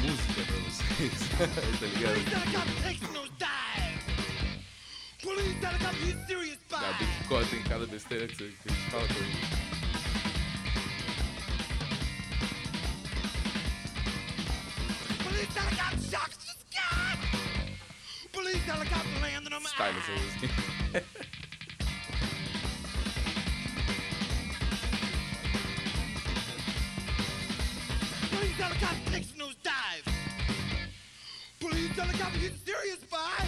S2: música pra vocês. tá ligado? Ainda bem que corta em cada besteira que você- que a gente fala pra mim. Style essa música.
S17: Police helicopter takes a nose dive. Police helicopter hit serious spy.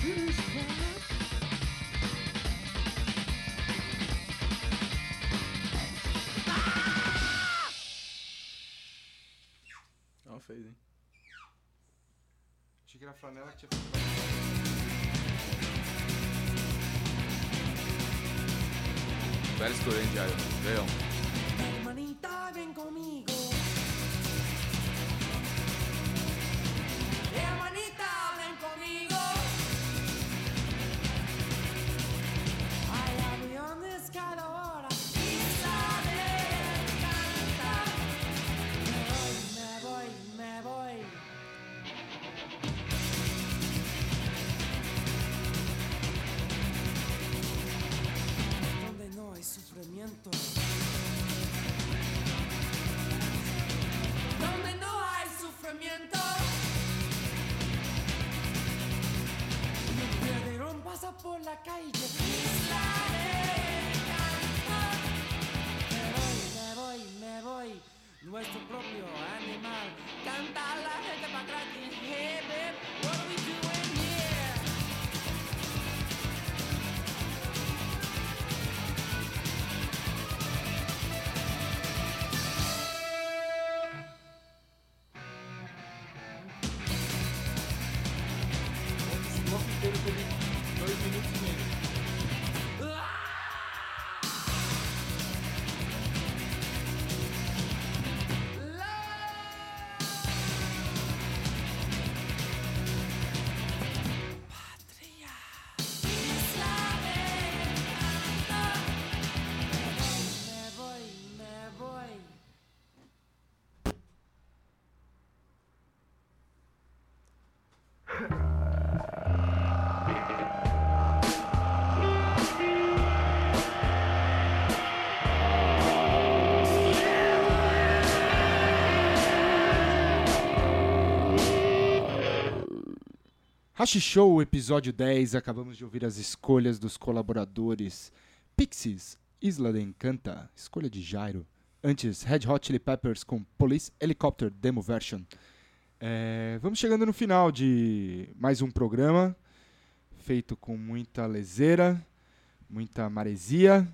S17: Serious
S2: Ela fez, hein?
S1: aqui na flanela que tinha
S18: Bela história, hein, Diário? Né? Leão.
S14: Permanenta bem comigo. Hermanita, vem comigo.
S1: Hashi Show, episódio 10. Acabamos de ouvir as escolhas dos colaboradores. Pixies, Isla de Encanta, escolha de Jairo. Antes, Red Hot Chili Peppers com Police Helicopter Demo Version. É, vamos chegando no final de mais um programa, feito com muita leseira, muita maresia,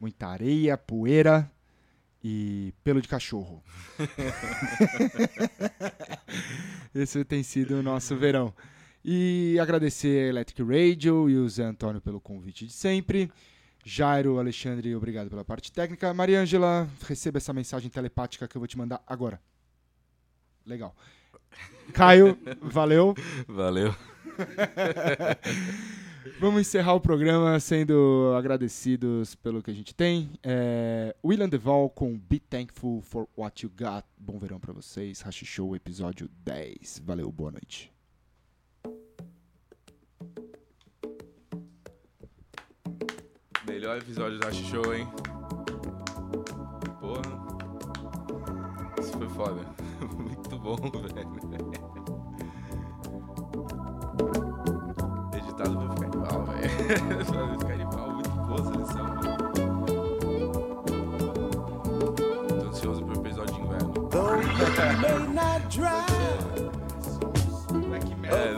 S1: muita areia, poeira e pelo de cachorro. Esse tem sido o nosso verão. E agradecer a Electric Radio e o Zé Antônio pelo convite de sempre. Jairo, Alexandre, obrigado pela parte técnica. Mariângela, receba essa mensagem telepática que eu vou te mandar agora. Legal. Caio, valeu.
S18: Valeu.
S1: Vamos encerrar o programa sendo agradecidos pelo que a gente tem. É, William Deval com Be Thankful for What You Got. Bom verão pra vocês. Hashi Show, episódio 10. Valeu, boa noite.
S18: Melhor episódio da Show, hein? Porra. Isso foi foda. Muito bom, velho. Editado vai ficar de pau, velho. Vai ficar de pau. Muito boa seleção, velho. Tô ansioso pro episódio de inverno. É,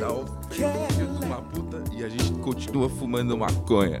S18: dá o filho de uma puta e a gente continua fumando maconha.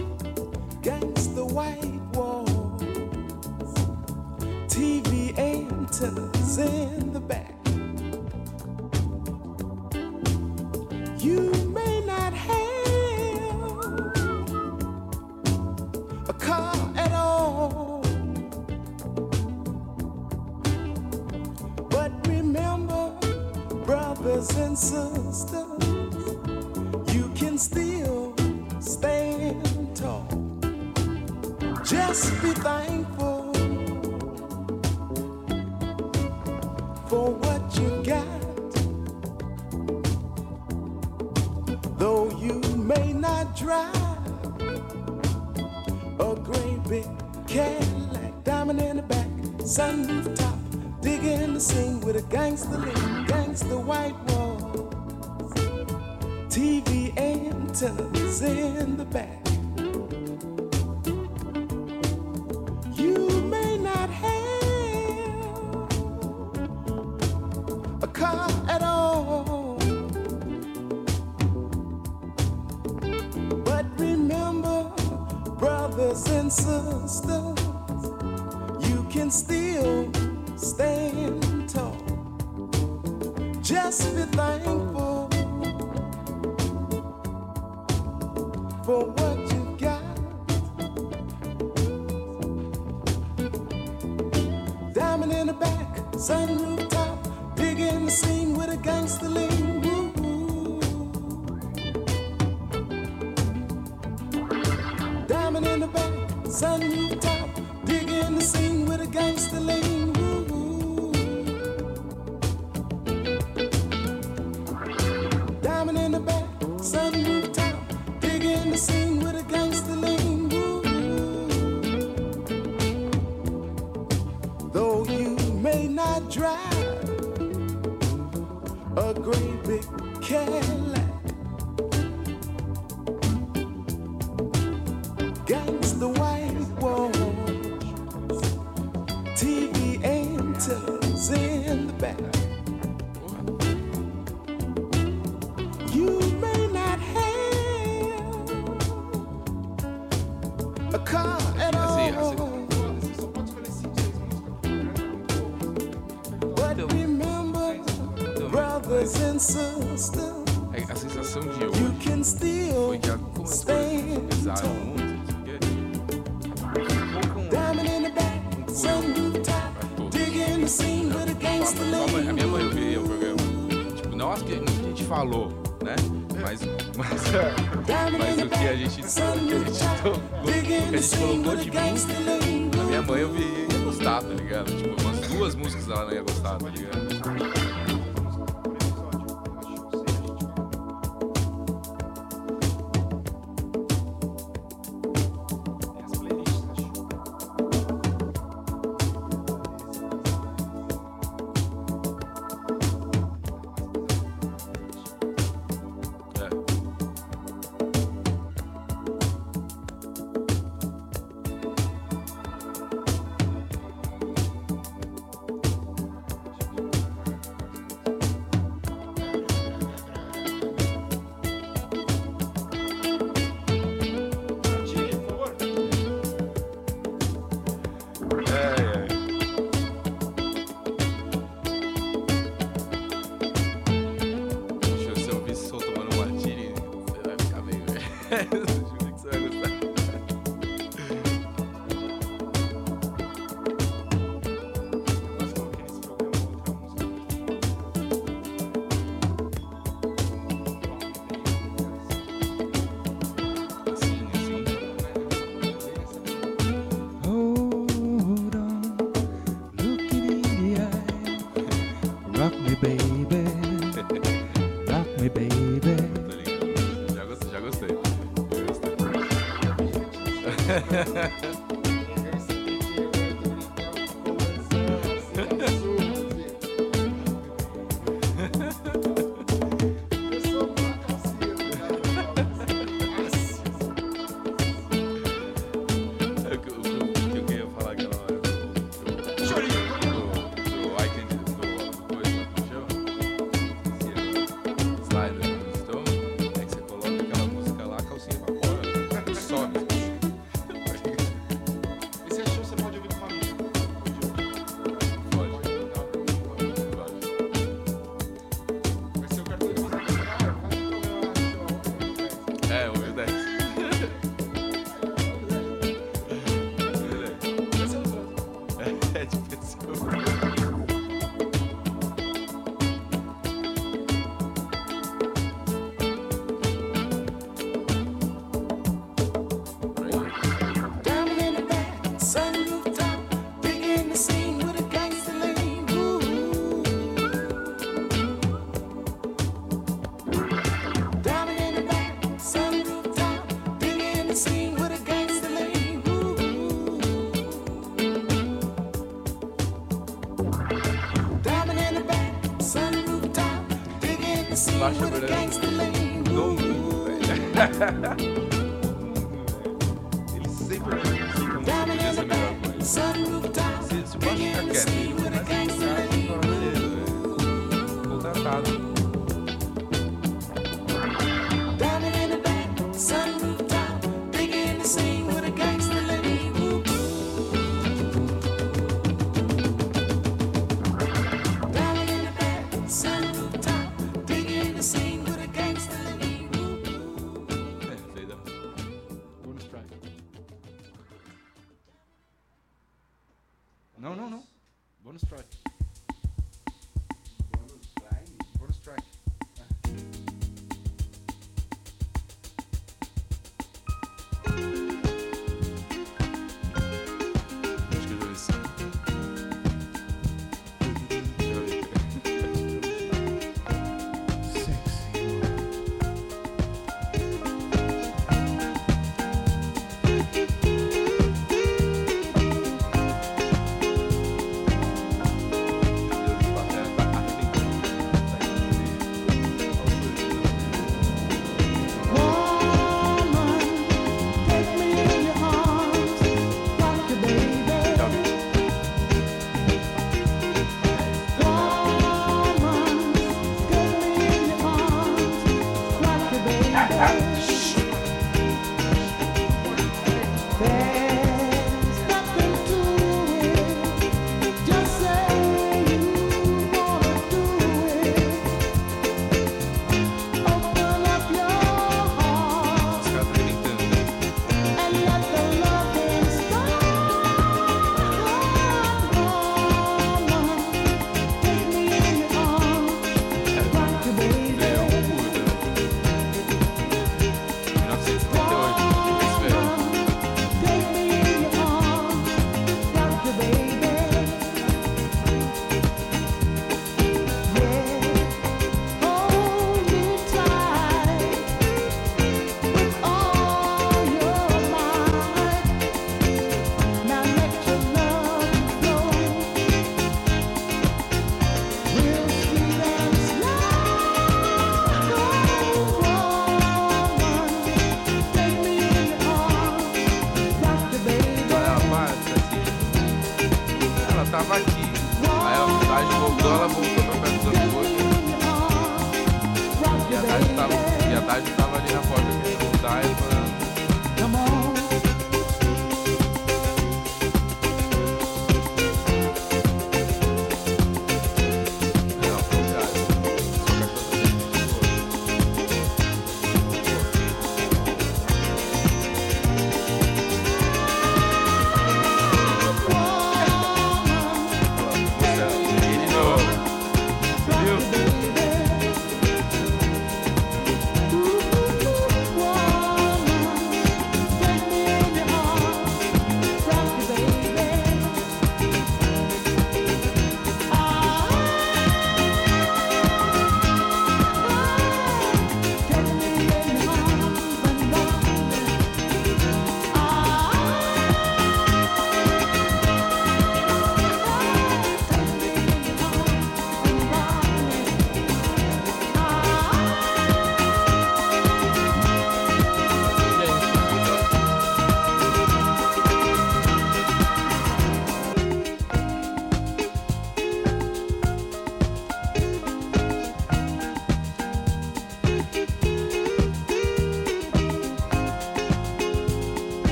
S2: falou, né? Mas, mas, mas o que a gente, que a gente, a gente colocou de mim, a minha mãe eu vi gostar, tá ligado? Tipo, umas duas músicas ela não ia gostar, né?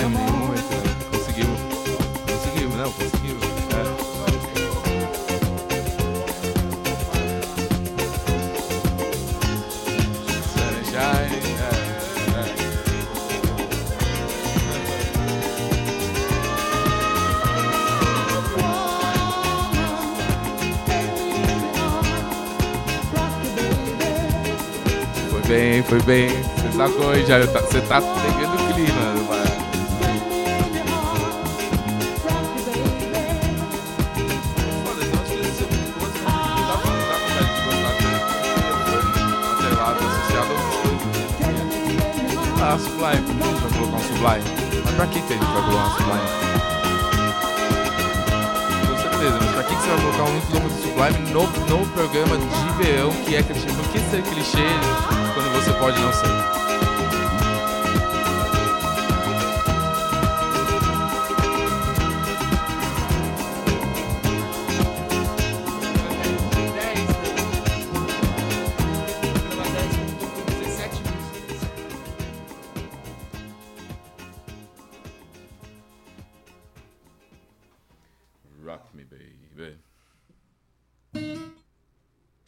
S2: Em nenhum momento. né? Conseguimos. Conseguimos, não, conseguimos. É. É, é. Foi bem, foi bem. Você aí, já. tá- Você tá pegando o clima. Mas pra que que a gente vai colocar um Sublime? Com certeza, mas pra que, que você vai colocar um quilômetro de Sublime no, no programa de verão que é clichê? Por que ser clichê quando você pode não ser?